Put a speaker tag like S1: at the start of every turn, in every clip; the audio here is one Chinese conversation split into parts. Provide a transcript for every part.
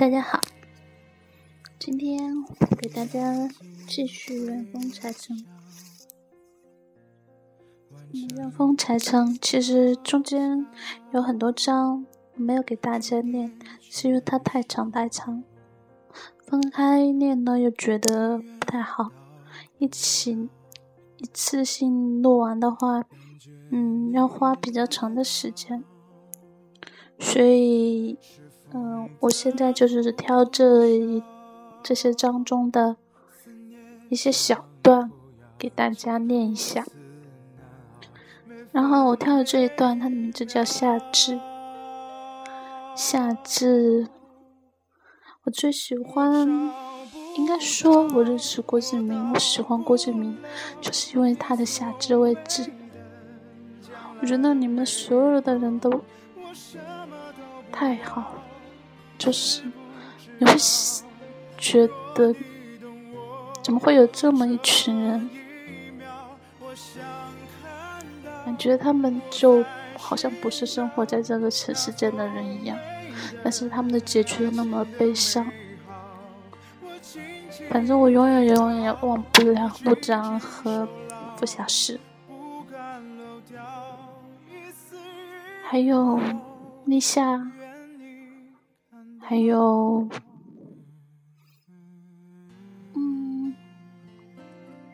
S1: 大家好，今天给大家继续《元丰柴城》。《元丰柴城》其实中间有很多章没有给大家念，是因为它太长太长，分开念呢又觉得不太好，一起一次性录完的话，嗯，要花比较长的时间，所以。嗯，我现在就是挑这一这些章中的一些小段给大家念一下。然后我挑的这一段，它的名字叫夏至。夏至，我最喜欢，应该说，我认识郭敬明，我喜欢郭敬明，就是因为他的夏至未至。我觉得你们所有的人都太好了。就是你会觉得，怎么会有这么一群人？感觉他们就好像不是生活在这个尘世间的人一样，但是他们的结局又那么悲伤。反正我永远永远也忘不了陆长和傅小诗，还有立夏。还有，嗯，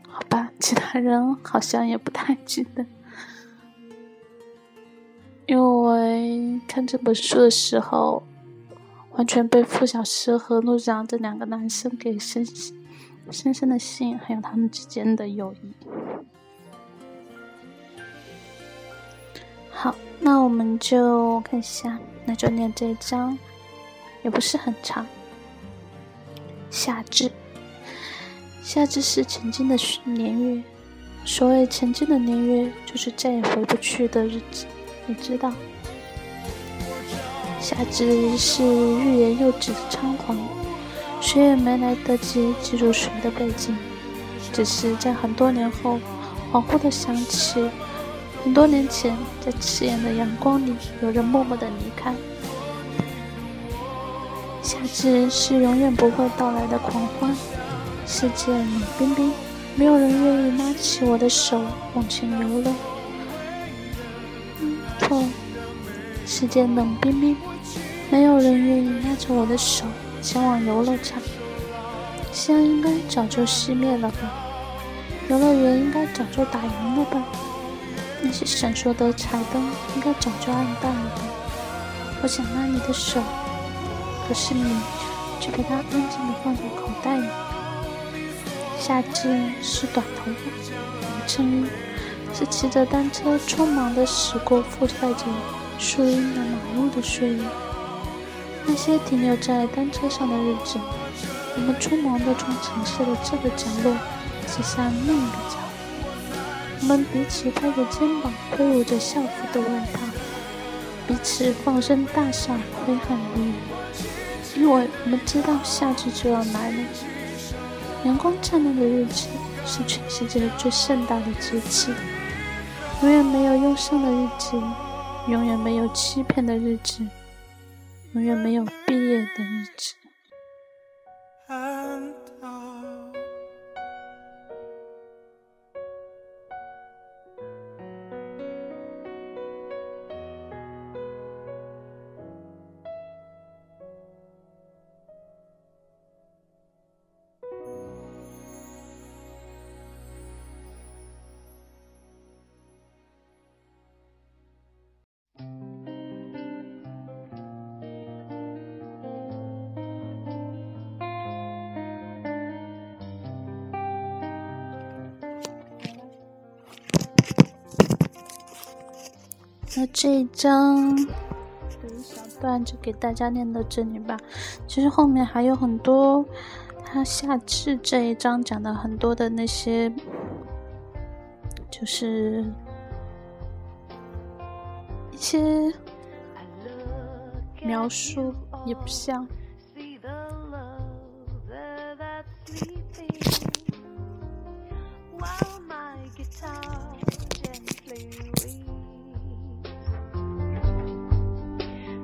S1: 好吧，其他人好像也不太记得，因为看这本书的时候，完全被傅小诗和陆长这两个男生给深深深的吸引，还有他们之间的友谊。好，那我们就看一下，那就念这一章。也不是很长。夏至，夏至是曾经的年月。所谓曾经的年月，就是再也回不去的日子。你知道，夏至是欲言又止的仓皇，谁也没来得及记住谁的背景，只是在很多年后，恍惚的想起，很多年前，在刺眼的阳光里，有人默默的离开。夏至是永远不会到来的狂欢，世界冷冰冰，没有人愿意拉起我的手往前游了。错，世界冷冰冰，没有人愿意拉着我的手前往游乐场。夕阳应该早就熄灭了吧？游乐园应该早就打烊了吧？那些闪烁的彩灯应该早就暗淡了吧？我想拉你的手。可是你却把它安静地放在口袋里。夏至是短头发，衬衣，是骑着单车匆忙地驶过覆盖着树荫的马路的岁月。那些停留在单车上的日子，我们匆忙地从城市的这个角落驶向另一个角落。我们彼此拍着肩膀，挥舞着校服的外套，彼此放声大笑，挥汗如雨。因为我们知道夏至就要来了，阳光灿烂的日子是全世界最盛大的节气。永远没有忧伤的日子，永远没有欺骗的日子，永远没有毕业的日子。那这一章有一小段就给大家念到这里吧。其实后面还有很多，他下次这一章讲的很多的那些，就是一些描述也不像。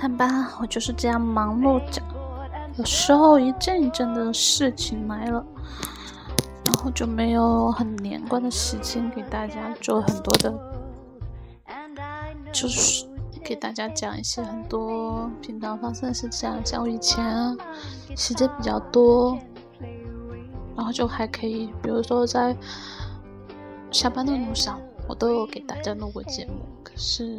S1: 看吧，我就是这样忙碌着，有时候一阵一阵的事情来了，然后就没有很连贯的时间给大家做很多的，就是给大家讲一些很多平常发生的事情，像我以前，时间比较多，然后就还可以，比如说在下班的路上，我都有给大家录过节目。可是